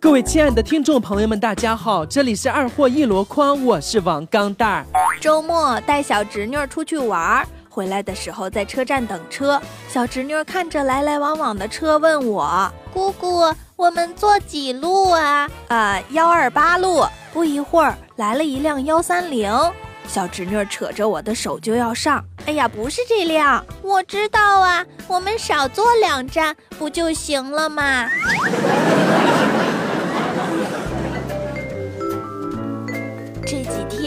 各位亲爱的听众朋友们，大家好，这里是二货一箩筐，我是王钢蛋儿。周末带小侄女出去玩儿，回来的时候在车站等车。小侄女看着来来往往的车，问我：“姑姑，我们坐几路啊？”“啊，幺二八路。”不一会儿，来了一辆幺三零。小侄女扯着我的手就要上。哎呀，不是这辆，我知道啊，我们少坐两站不就行了吗？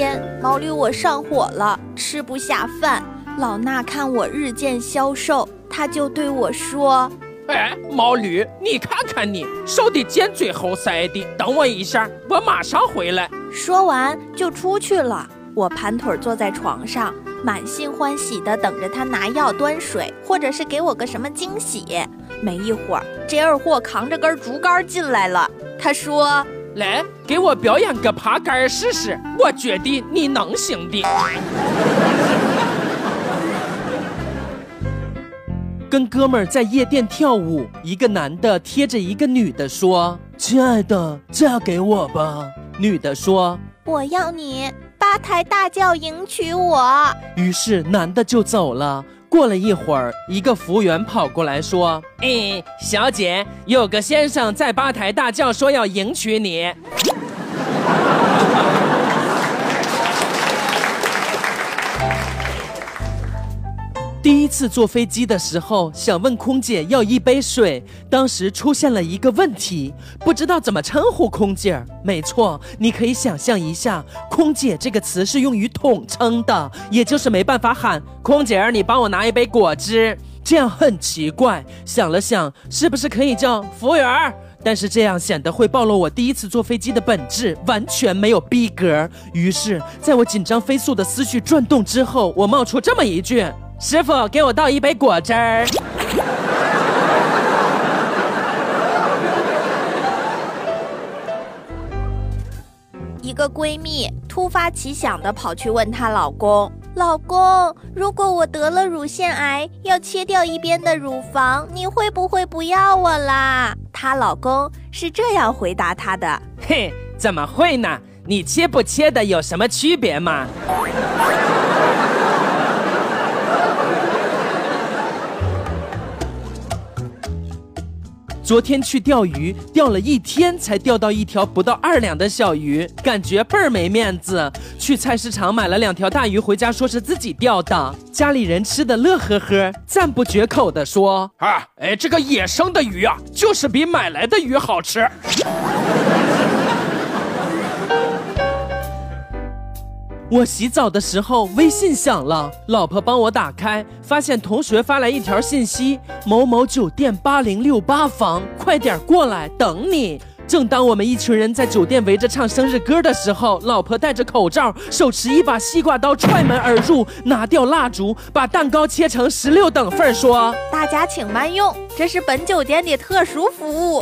天毛驴我上火了，吃不下饭。老衲看我日渐消瘦，他就对我说：“哎，毛驴，你看看你，瘦的尖嘴猴腮的。等我一下，我马上回来。”说完就出去了。我盘腿坐在床上，满心欢喜地等着他拿药、端水，或者是给我个什么惊喜。没一会儿，这二货扛着根竹竿进来了。他说。来，给我表演个爬杆试试，我觉得你能行的。跟哥们儿在夜店跳舞，一个男的贴着一个女的说：“亲爱的，嫁给我吧。”女的说：“我要你八抬大轿迎娶我。”于是男的就走了。过了一会儿，一个服务员跑过来说：“哎，小姐，有个先生在吧台大叫，说要迎娶你。”第一次坐飞机的时候，想问空姐要一杯水，当时出现了一个问题，不知道怎么称呼空姐儿。没错，你可以想象一下，空姐这个词是用于统称的，也就是没办法喊空姐儿，你帮我拿一杯果汁，这样很奇怪。想了想，是不是可以叫服务员？但是这样显得会暴露我第一次坐飞机的本质，完全没有逼格。于是，在我紧张飞速的思绪转动之后，我冒出这么一句。师傅，给我倒一杯果汁儿。一个闺蜜突发奇想的跑去问她老公：“老公，如果我得了乳腺癌，要切掉一边的乳房，你会不会不要我啦？”她老公是这样回答她的：“嘿，怎么会呢？你切不切的有什么区别吗？”昨天去钓鱼，钓了一天才钓到一条不到二两的小鱼，感觉倍儿没面子。去菜市场买了两条大鱼回家，说是自己钓的，家里人吃的乐呵呵，赞不绝口的说：“啊，哎，这个野生的鱼啊，就是比买来的鱼好吃。”我洗澡的时候，微信响了，老婆帮我打开，发现同学发来一条信息：某某酒店八零六八房，快点过来，等你。正当我们一群人在酒店围着唱生日歌的时候，老婆戴着口罩，手持一把西瓜刀踹门而入，拿掉蜡烛，把蛋糕切成十六等份，说：“大家请慢用，这是本酒店的特殊服务。”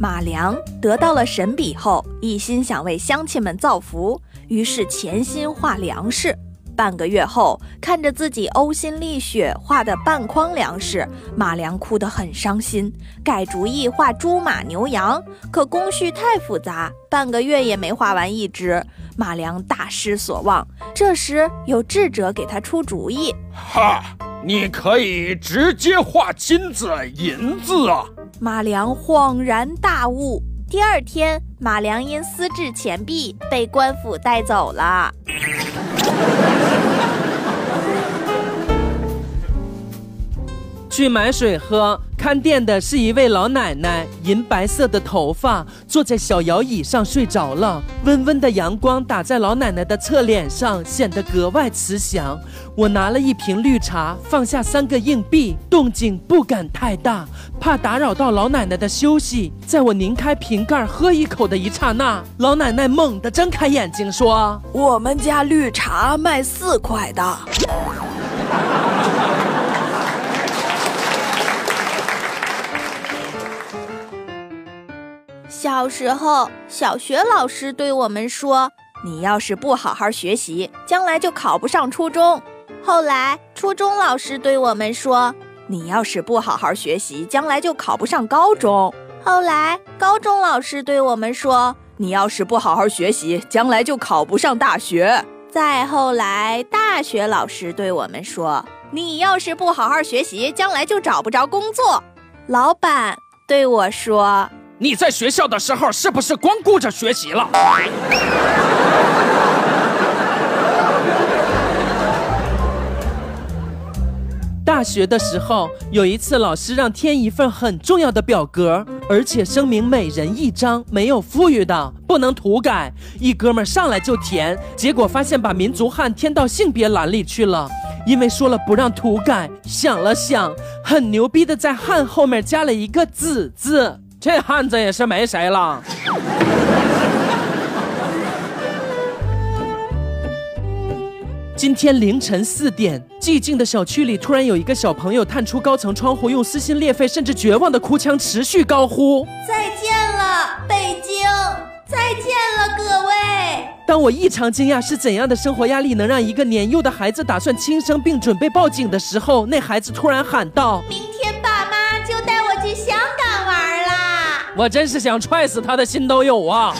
马良得到了神笔后，一心想为乡亲们造福，于是潜心画粮食。半个月后，看着自己呕心沥血画的半筐粮食，马良哭得很伤心，改主意画猪马牛羊。可工序太复杂，半个月也没画完一只，马良大失所望。这时有智者给他出主意：哈，你可以直接画金子、银子啊！马良恍然大悟。第二天，马良因私制钱币被官府带走了。去买水喝，看店的是一位老奶奶，银白色的头发，坐在小摇椅上睡着了。温温的阳光打在老奶奶的侧脸上，显得格外慈祥。我拿了一瓶绿茶，放下三个硬币，动静不敢太大，怕打扰到老奶奶的休息。在我拧开瓶盖喝一口的一刹那，老奶奶猛地睁开眼睛说：“我们家绿茶卖四块的。”小时候，小学老师对我们说：“你要是不好好学习，将来就考不上初中。”后来初中老师对我们说：“你要是不好好学习，将来就考不上高中。”后来高中老师对我们说：“你要是不好好学习，将来就考不上大学。”再后来大学老师对我们说：“你要是不好好学习，将来就找不着工作。”老板对我说。你在学校的时候是不是光顾着学习了？大学的时候，有一次老师让填一份很重要的表格，而且声明每人一张，没有富裕的，不能涂改。一哥们上来就填，结果发现把民族汉填到性别栏里去了，因为说了不让涂改。想了想，很牛逼的在汉后面加了一个子字。这汉子也是没谁了。今天凌晨四点，寂静的小区里突然有一个小朋友探出高层窗户，用撕心裂肺甚至绝望的哭腔持续高呼：“再见了，北京！再见了，各位！”当我异常惊讶是怎样的生活压力能让一个年幼的孩子打算轻生并准备报警的时候，那孩子突然喊道：“明我真是想踹死他的心都有啊！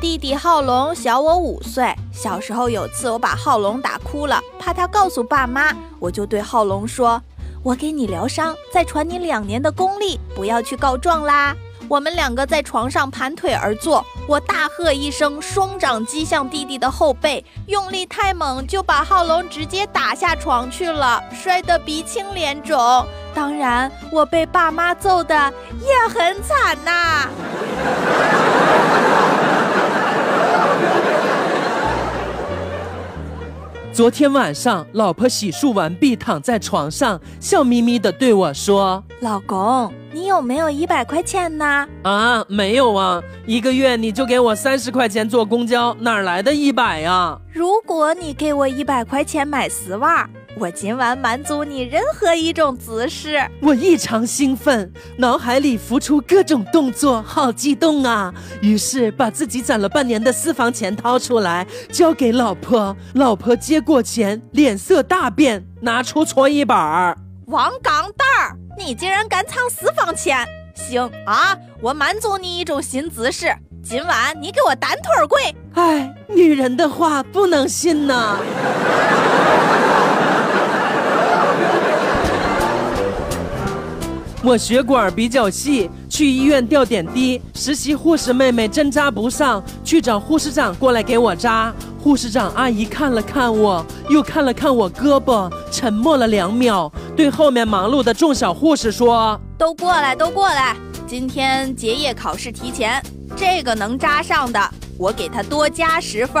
弟弟浩龙小我五岁，小时候有次我把浩龙打哭了，怕他告诉爸妈，我就对浩龙说：“我给你疗伤，再传你两年的功力，不要去告状啦。”我们两个在床上盘腿而坐，我大喝一声，双掌击向弟弟的后背，用力太猛，就把浩龙直接打下床去了，摔得鼻青脸肿。当然，我被爸妈揍的也很惨呐。昨天晚上，老婆洗漱完毕，躺在床上，笑眯眯的对我说：“老公，你有没有一百块钱呢？”“啊，没有啊，一个月你就给我三十块钱坐公交，哪来的一百呀？”“如果你给我一百块钱买丝袜。”我今晚满足你任何一种姿势，我异常兴奋，脑海里浮出各种动作，好激动啊！于是把自己攒了半年的私房钱掏出来，交给老婆。老婆接过钱，脸色大变，拿出搓衣板儿。王钢蛋儿，你竟然敢藏私房钱！行啊，我满足你一种新姿势，今晚你给我单腿跪。哎，女人的话不能信呐。我血管比较细，去医院吊点滴。实习护士妹妹针扎不上，去找护士长过来给我扎。护士长阿姨看了看我，又看了看我胳膊，沉默了两秒，对后面忙碌的众小护士说：“都过来，都过来。今天结业考试提前，这个能扎上的，我给他多加十分。”